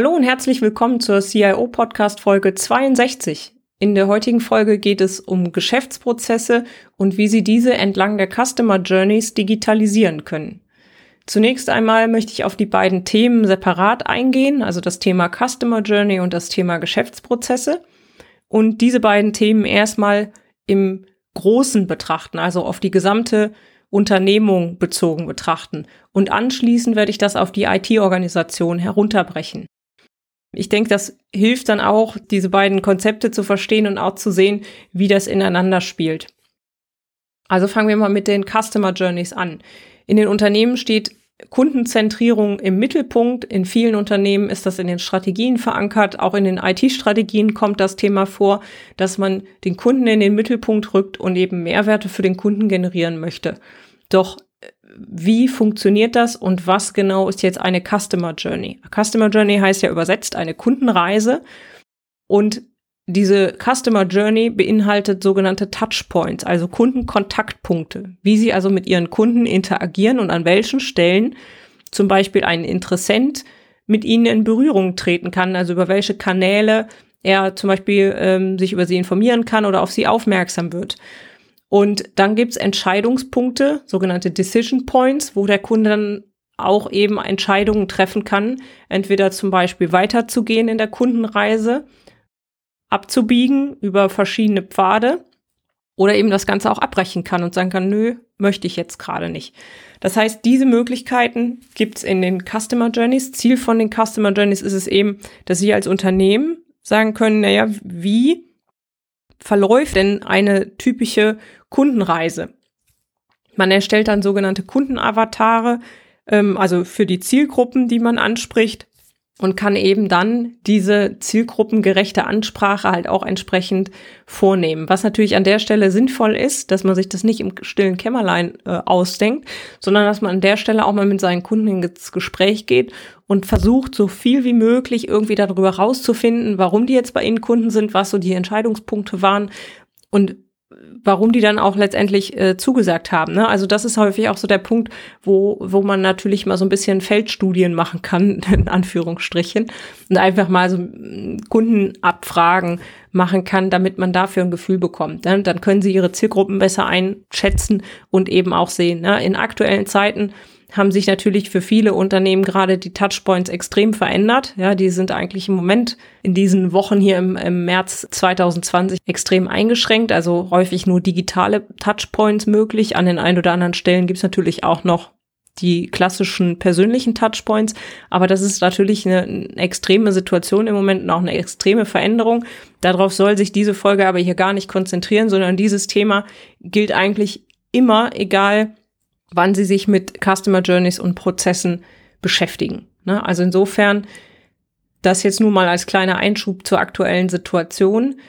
Hallo und herzlich willkommen zur CIO Podcast Folge 62. In der heutigen Folge geht es um Geschäftsprozesse und wie Sie diese entlang der Customer Journeys digitalisieren können. Zunächst einmal möchte ich auf die beiden Themen separat eingehen, also das Thema Customer Journey und das Thema Geschäftsprozesse. Und diese beiden Themen erstmal im Großen betrachten, also auf die gesamte Unternehmung bezogen betrachten. Und anschließend werde ich das auf die IT-Organisation herunterbrechen. Ich denke, das hilft dann auch, diese beiden Konzepte zu verstehen und auch zu sehen, wie das ineinander spielt. Also fangen wir mal mit den Customer Journeys an. In den Unternehmen steht Kundenzentrierung im Mittelpunkt. In vielen Unternehmen ist das in den Strategien verankert. Auch in den IT-Strategien kommt das Thema vor, dass man den Kunden in den Mittelpunkt rückt und eben Mehrwerte für den Kunden generieren möchte. Doch wie funktioniert das und was genau ist jetzt eine Customer Journey? Customer Journey heißt ja übersetzt eine Kundenreise und diese Customer Journey beinhaltet sogenannte Touchpoints, also Kundenkontaktpunkte, wie Sie also mit Ihren Kunden interagieren und an welchen Stellen zum Beispiel ein Interessent mit Ihnen in Berührung treten kann, also über welche Kanäle er zum Beispiel ähm, sich über Sie informieren kann oder auf Sie aufmerksam wird. Und dann gibt's Entscheidungspunkte, sogenannte Decision Points, wo der Kunde dann auch eben Entscheidungen treffen kann, entweder zum Beispiel weiterzugehen in der Kundenreise, abzubiegen über verschiedene Pfade oder eben das Ganze auch abbrechen kann und sagen kann, nö, möchte ich jetzt gerade nicht. Das heißt, diese Möglichkeiten gibt's in den Customer Journeys. Ziel von den Customer Journeys ist es eben, dass Sie als Unternehmen sagen können, naja, wie verläuft denn eine typische Kundenreise? Man erstellt dann sogenannte Kundenavatare, ähm, also für die Zielgruppen, die man anspricht und kann eben dann diese zielgruppengerechte Ansprache halt auch entsprechend vornehmen. Was natürlich an der Stelle sinnvoll ist, dass man sich das nicht im stillen Kämmerlein äh, ausdenkt, sondern dass man an der Stelle auch mal mit seinen Kunden ins Gespräch geht und versucht, so viel wie möglich irgendwie darüber rauszufinden, warum die jetzt bei Ihnen Kunden sind, was so die Entscheidungspunkte waren und warum die dann auch letztendlich äh, zugesagt haben. Ne? Also das ist häufig auch so der Punkt, wo, wo man natürlich mal so ein bisschen Feldstudien machen kann, in Anführungsstrichen, und einfach mal so mm, Kundenabfragen machen kann, damit man dafür ein Gefühl bekommt. Ne? Dann können sie ihre Zielgruppen besser einschätzen und eben auch sehen. Ne? In aktuellen Zeiten haben sich natürlich für viele Unternehmen gerade die Touchpoints extrem verändert. Ja, die sind eigentlich im Moment in diesen Wochen hier im, im März 2020 extrem eingeschränkt, also häufig nur digitale Touchpoints möglich. An den ein oder anderen Stellen gibt es natürlich auch noch die klassischen persönlichen Touchpoints. Aber das ist natürlich eine, eine, extreme Situation im Moment und auch eine extreme Veränderung. Darauf soll sich diese Folge aber hier gar nicht konzentrieren, sondern dieses Thema gilt eigentlich immer, egal wann sie sich mit Customer Journeys und Prozessen beschäftigen. Ne? Also insofern, das jetzt nur mal als kleiner Einschub zur aktuellen Situation.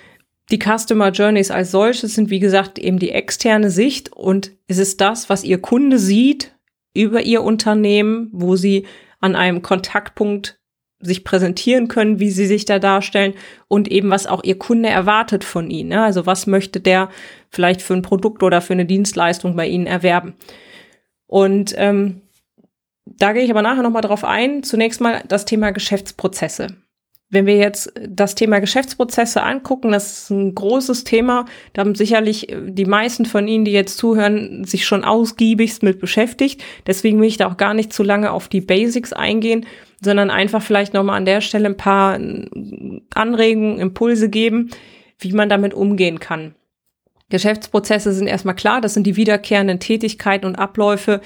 Die Customer Journeys als solches sind, wie gesagt, eben die externe Sicht und es ist das, was Ihr Kunde sieht über Ihr Unternehmen, wo Sie an einem Kontaktpunkt sich präsentieren können, wie sie sich da darstellen und eben was auch ihr Kunde erwartet von ihnen. Ne? Also was möchte der vielleicht für ein Produkt oder für eine Dienstleistung bei ihnen erwerben. Und ähm, da gehe ich aber nachher nochmal drauf ein. Zunächst mal das Thema Geschäftsprozesse. Wenn wir jetzt das Thema Geschäftsprozesse angucken, das ist ein großes Thema. Da haben sicherlich die meisten von Ihnen, die jetzt zuhören, sich schon ausgiebigst mit beschäftigt. Deswegen will ich da auch gar nicht zu lange auf die Basics eingehen, sondern einfach vielleicht nochmal an der Stelle ein paar Anregungen, Impulse geben, wie man damit umgehen kann. Geschäftsprozesse sind erstmal klar, das sind die wiederkehrenden Tätigkeiten und Abläufe,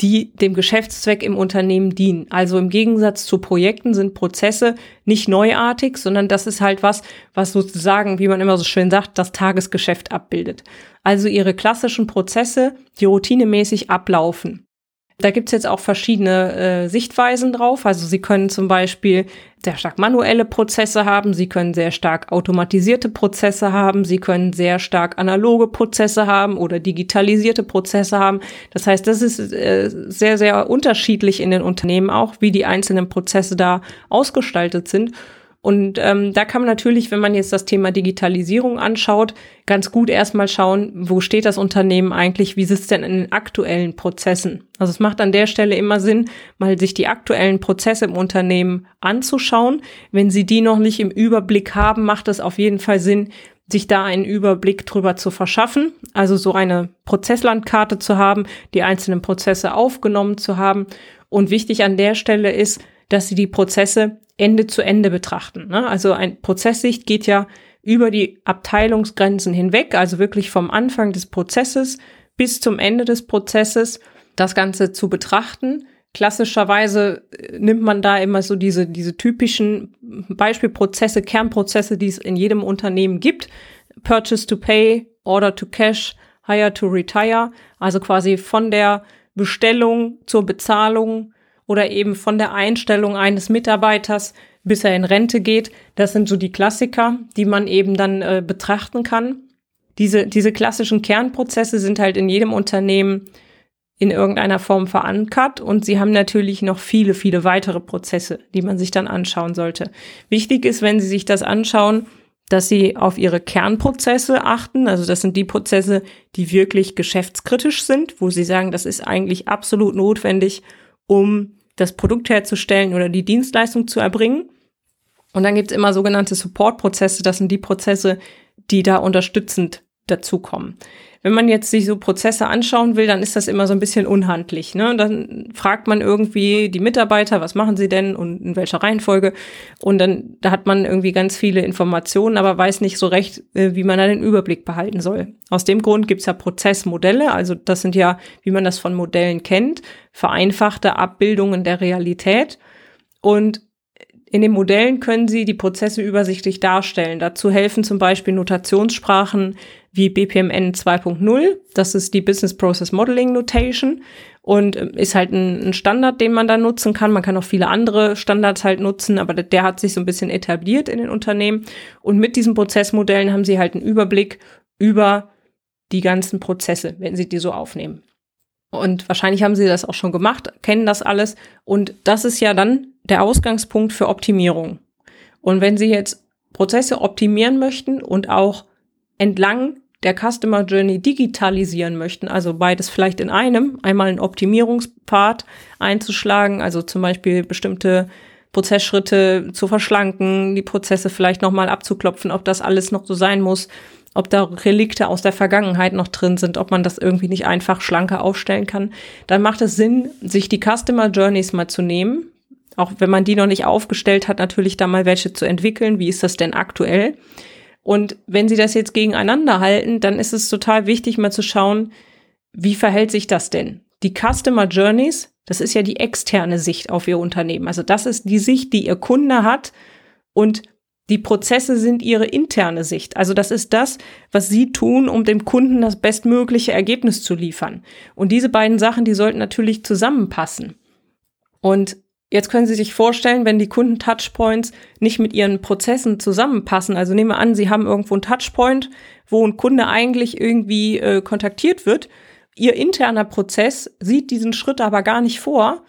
die dem Geschäftszweck im Unternehmen dienen. Also im Gegensatz zu Projekten sind Prozesse nicht neuartig, sondern das ist halt was, was sozusagen, wie man immer so schön sagt, das Tagesgeschäft abbildet. Also ihre klassischen Prozesse, die routinemäßig ablaufen. Da gibt's jetzt auch verschiedene äh, Sichtweisen drauf. Also Sie können zum Beispiel sehr stark manuelle Prozesse haben, Sie können sehr stark automatisierte Prozesse haben, Sie können sehr stark analoge Prozesse haben oder digitalisierte Prozesse haben. Das heißt, das ist äh, sehr, sehr unterschiedlich in den Unternehmen auch, wie die einzelnen Prozesse da ausgestaltet sind. Und ähm, da kann man natürlich, wenn man jetzt das Thema Digitalisierung anschaut, ganz gut erstmal schauen, wo steht das Unternehmen eigentlich, wie sitzt denn in den aktuellen Prozessen. Also es macht an der Stelle immer Sinn, mal sich die aktuellen Prozesse im Unternehmen anzuschauen. Wenn Sie die noch nicht im Überblick haben, macht es auf jeden Fall Sinn, sich da einen Überblick drüber zu verschaffen, also so eine Prozesslandkarte zu haben, die einzelnen Prozesse aufgenommen zu haben. Und wichtig an der Stelle ist, dass Sie die Prozesse Ende zu Ende betrachten. Ne? Also ein Prozesssicht geht ja über die Abteilungsgrenzen hinweg, also wirklich vom Anfang des Prozesses bis zum Ende des Prozesses das Ganze zu betrachten. Klassischerweise äh, nimmt man da immer so diese, diese typischen Beispielprozesse, Kernprozesse, die es in jedem Unternehmen gibt. Purchase to Pay, Order to Cash, Hire to Retire. Also quasi von der Bestellung zur Bezahlung oder eben von der Einstellung eines Mitarbeiters, bis er in Rente geht. Das sind so die Klassiker, die man eben dann äh, betrachten kann. Diese, diese klassischen Kernprozesse sind halt in jedem Unternehmen in irgendeiner Form verankert und sie haben natürlich noch viele, viele weitere Prozesse, die man sich dann anschauen sollte. Wichtig ist, wenn Sie sich das anschauen, dass Sie auf Ihre Kernprozesse achten. Also das sind die Prozesse, die wirklich geschäftskritisch sind, wo Sie sagen, das ist eigentlich absolut notwendig, um das Produkt herzustellen oder die Dienstleistung zu erbringen. Und dann gibt es immer sogenannte Support-Prozesse. Das sind die Prozesse, die da unterstützend dazukommen. Wenn man jetzt sich so Prozesse anschauen will, dann ist das immer so ein bisschen unhandlich. Ne? Dann fragt man irgendwie die Mitarbeiter, was machen sie denn und in welcher Reihenfolge. Und dann da hat man irgendwie ganz viele Informationen, aber weiß nicht so recht, äh, wie man da den Überblick behalten soll. Aus dem Grund gibt's ja Prozessmodelle, also das sind ja, wie man das von Modellen kennt, vereinfachte Abbildungen der Realität. Und in den Modellen können Sie die Prozesse übersichtlich darstellen. Dazu helfen zum Beispiel Notationssprachen wie BPMN 2.0. Das ist die Business Process Modeling Notation und ähm, ist halt ein, Standard, den man da nutzen kann. Man kann auch viele andere Standards halt nutzen, aber der hat sich so ein bisschen etabliert in den Unternehmen. Und mit diesen Prozessmodellen haben Sie halt einen Überblick über die ganzen Prozesse, wenn Sie die so aufnehmen. Und wahrscheinlich haben Sie das auch schon gemacht, kennen das alles. Und das ist ja dann der Ausgangspunkt für Optimierung. Und wenn Sie jetzt Prozesse optimieren möchten und auch entlang der Customer Journey digitalisieren möchten, also beides vielleicht in einem, einmal einen Optimierungspfad einzuschlagen, also zum Beispiel bestimmte Prozessschritte zu verschlanken, die Prozesse vielleicht nochmal abzuklopfen, ob das alles noch so sein muss, ob da Relikte aus der Vergangenheit noch drin sind, ob man das irgendwie nicht einfach schlanker aufstellen kann, dann macht es Sinn, sich die Customer Journeys mal zu nehmen. Auch wenn man die noch nicht aufgestellt hat, natürlich da mal welche zu entwickeln. Wie ist das denn aktuell? Und wenn Sie das jetzt gegeneinander halten, dann ist es total wichtig, mal zu schauen, wie verhält sich das denn? Die Customer Journeys, das ist ja die externe Sicht auf Ihr Unternehmen. Also das ist die Sicht, die Ihr Kunde hat und die Prozesse sind ihre interne Sicht. Also das ist das, was sie tun, um dem Kunden das bestmögliche Ergebnis zu liefern. Und diese beiden Sachen, die sollten natürlich zusammenpassen. Und jetzt können Sie sich vorstellen, wenn die Kunden-Touchpoints nicht mit ihren Prozessen zusammenpassen. Also nehmen wir an, Sie haben irgendwo einen Touchpoint, wo ein Kunde eigentlich irgendwie äh, kontaktiert wird. Ihr interner Prozess sieht diesen Schritt aber gar nicht vor.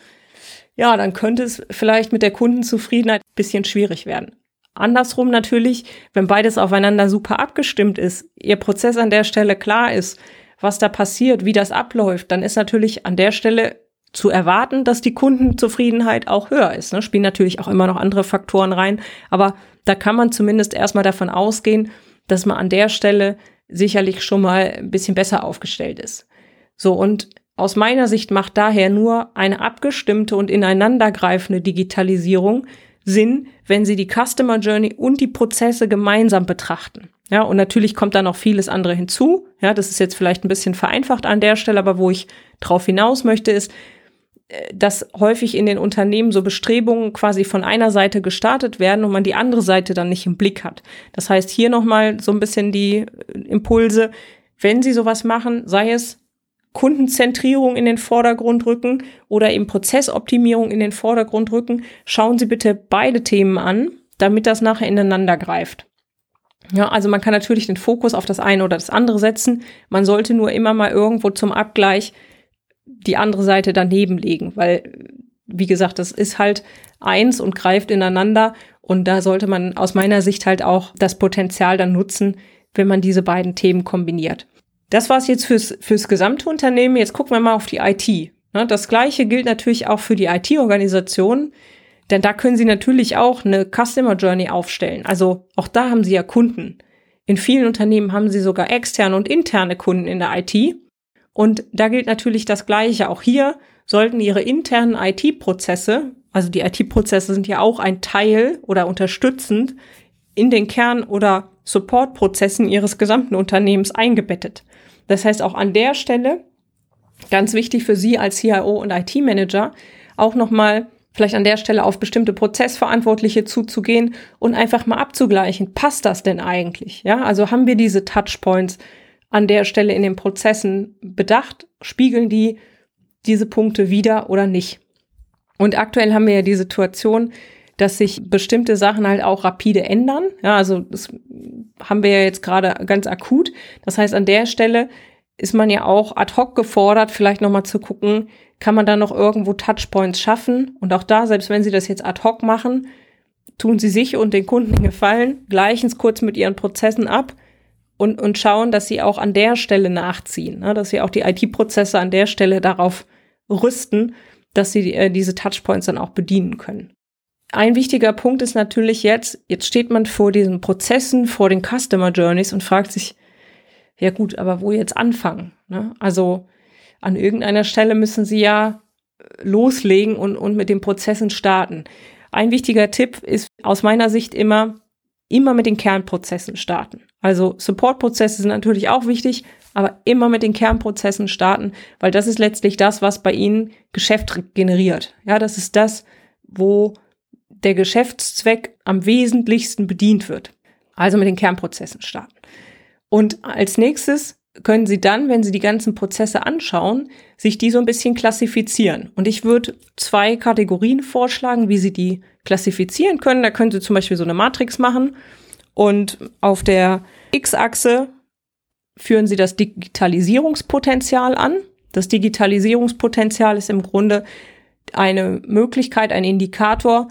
Ja, dann könnte es vielleicht mit der Kundenzufriedenheit ein bisschen schwierig werden. Andersrum natürlich, wenn beides aufeinander super abgestimmt ist, Ihr Prozess an der Stelle klar ist, was da passiert, wie das abläuft, dann ist natürlich an der Stelle zu erwarten, dass die Kundenzufriedenheit auch höher ist. Ne? Spielen natürlich auch immer noch andere Faktoren rein, aber da kann man zumindest erstmal davon ausgehen, dass man an der Stelle sicherlich schon mal ein bisschen besser aufgestellt ist. So, und aus meiner Sicht macht daher nur eine abgestimmte und ineinandergreifende Digitalisierung Sinn, wenn Sie die Customer Journey und die Prozesse gemeinsam betrachten. Ja, und natürlich kommt da noch vieles andere hinzu. Ja, das ist jetzt vielleicht ein bisschen vereinfacht an der Stelle, aber wo ich drauf hinaus möchte, ist, äh, dass häufig in den Unternehmen so Bestrebungen quasi von einer Seite gestartet werden und man die andere Seite dann nicht im Blick hat. Das heißt, hier nochmal so ein bisschen die Impulse, wenn Sie sowas machen, sei es Kundenzentrierung in den Vordergrund rücken oder eben Prozessoptimierung in den Vordergrund rücken, schauen Sie bitte beide Themen an, damit das nachher ineinander greift. Ja, also man kann natürlich den Fokus auf das eine oder das andere setzen. Man sollte nur immer mal irgendwo zum Abgleich die andere Seite daneben legen, weil, wie gesagt, das ist halt eins und greift ineinander. Und da sollte man aus meiner Sicht halt auch das Potenzial dann nutzen, wenn man diese beiden Themen kombiniert. Das war's jetzt fürs, fürs gesamte Unternehmen. Jetzt gucken wir mal auf die IT. Ne, das Gleiche gilt natürlich auch für die IT-Organisation, denn da können Sie natürlich auch eine Customer Journey aufstellen. Also auch da haben Sie ja Kunden. In vielen Unternehmen haben Sie sogar externe und interne Kunden in der IT. Und da gilt natürlich das Gleiche. Auch hier sollten Ihre internen IT-Prozesse, also die IT-Prozesse sind ja auch ein Teil oder unterstützend in den Kern- oder Support-Prozessen Ihres gesamten Unternehmens eingebettet. Das heißt, auch an der Stelle, ganz wichtig für Sie als CIO und IT-Manager, auch nochmal vielleicht an der Stelle auf bestimmte Prozessverantwortliche zuzugehen und einfach mal abzugleichen, passt das denn eigentlich? Ja, also haben wir diese Touchpoints an der Stelle in den Prozessen bedacht? Spiegeln die diese Punkte wieder oder nicht? Und aktuell haben wir ja die Situation, dass sich bestimmte Sachen halt auch rapide ändern. Ja, also das haben wir ja jetzt gerade ganz akut. Das heißt, an der Stelle ist man ja auch ad hoc gefordert, vielleicht nochmal zu gucken, kann man da noch irgendwo Touchpoints schaffen? Und auch da, selbst wenn Sie das jetzt ad hoc machen, tun Sie sich und den Kunden den Gefallen, gleichen es kurz mit Ihren Prozessen ab und, und schauen, dass Sie auch an der Stelle nachziehen, ne? dass Sie auch die IT-Prozesse an der Stelle darauf rüsten, dass Sie äh, diese Touchpoints dann auch bedienen können. Ein wichtiger Punkt ist natürlich jetzt, jetzt steht man vor diesen Prozessen, vor den Customer Journeys und fragt sich, ja gut, aber wo jetzt anfangen? Ne? Also an irgendeiner Stelle müssen Sie ja loslegen und, und mit den Prozessen starten. Ein wichtiger Tipp ist aus meiner Sicht immer, immer mit den Kernprozessen starten. Also Supportprozesse sind natürlich auch wichtig, aber immer mit den Kernprozessen starten, weil das ist letztlich das, was bei Ihnen Geschäft generiert. Ja, das ist das, wo der Geschäftszweck am wesentlichsten bedient wird. Also mit den Kernprozessen starten. Und als nächstes können Sie dann, wenn Sie die ganzen Prozesse anschauen, sich die so ein bisschen klassifizieren. Und ich würde zwei Kategorien vorschlagen, wie Sie die klassifizieren können. Da können Sie zum Beispiel so eine Matrix machen und auf der X-Achse führen Sie das Digitalisierungspotenzial an. Das Digitalisierungspotenzial ist im Grunde eine Möglichkeit, ein Indikator,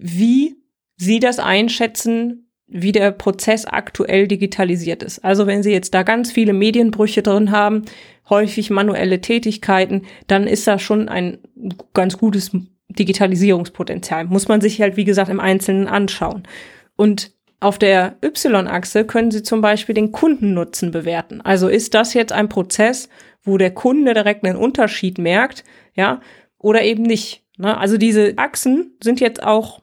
wie Sie das einschätzen, wie der Prozess aktuell digitalisiert ist. Also wenn Sie jetzt da ganz viele Medienbrüche drin haben, häufig manuelle Tätigkeiten, dann ist das schon ein ganz gutes Digitalisierungspotenzial. Muss man sich halt, wie gesagt, im Einzelnen anschauen. Und auf der Y-Achse können Sie zum Beispiel den Kundennutzen bewerten. Also ist das jetzt ein Prozess, wo der Kunde direkt einen Unterschied merkt, ja, oder eben nicht. Ne? Also diese Achsen sind jetzt auch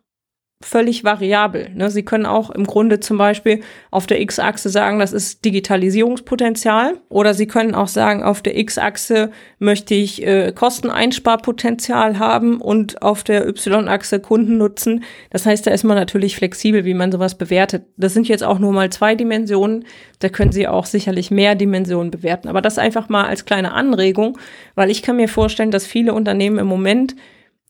völlig variabel. Ne? Sie können auch im Grunde zum Beispiel auf der X-Achse sagen, das ist Digitalisierungspotenzial. Oder Sie können auch sagen, auf der X-Achse möchte ich äh, Kosteneinsparpotenzial haben und auf der Y-Achse Kunden nutzen. Das heißt, da ist man natürlich flexibel, wie man sowas bewertet. Das sind jetzt auch nur mal zwei Dimensionen. Da können Sie auch sicherlich mehr Dimensionen bewerten. Aber das einfach mal als kleine Anregung, weil ich kann mir vorstellen, dass viele Unternehmen im Moment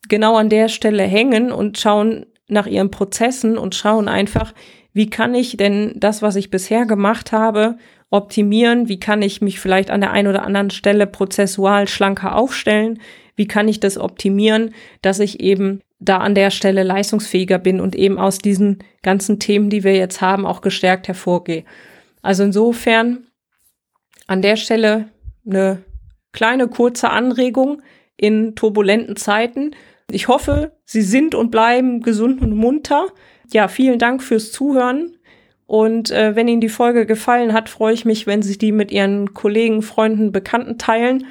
genau an der Stelle hängen und schauen, nach ihren Prozessen und schauen einfach, wie kann ich denn das, was ich bisher gemacht habe, optimieren? Wie kann ich mich vielleicht an der einen oder anderen Stelle prozessual schlanker aufstellen? Wie kann ich das optimieren, dass ich eben da an der Stelle leistungsfähiger bin und eben aus diesen ganzen Themen, die wir jetzt haben, auch gestärkt hervorgehe? Also insofern an der Stelle eine kleine kurze Anregung in turbulenten Zeiten ich hoffe, Sie sind und bleiben gesund und munter. Ja, vielen Dank fürs Zuhören. Und äh, wenn Ihnen die Folge gefallen hat, freue ich mich, wenn Sie die mit Ihren Kollegen, Freunden, Bekannten teilen.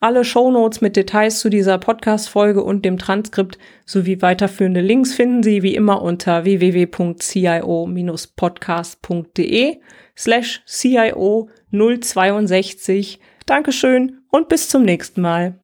Alle Shownotes mit Details zu dieser Podcast-Folge und dem Transkript sowie weiterführende Links finden Sie wie immer unter www.cio-podcast.de slash CIO 062. Dankeschön und bis zum nächsten Mal.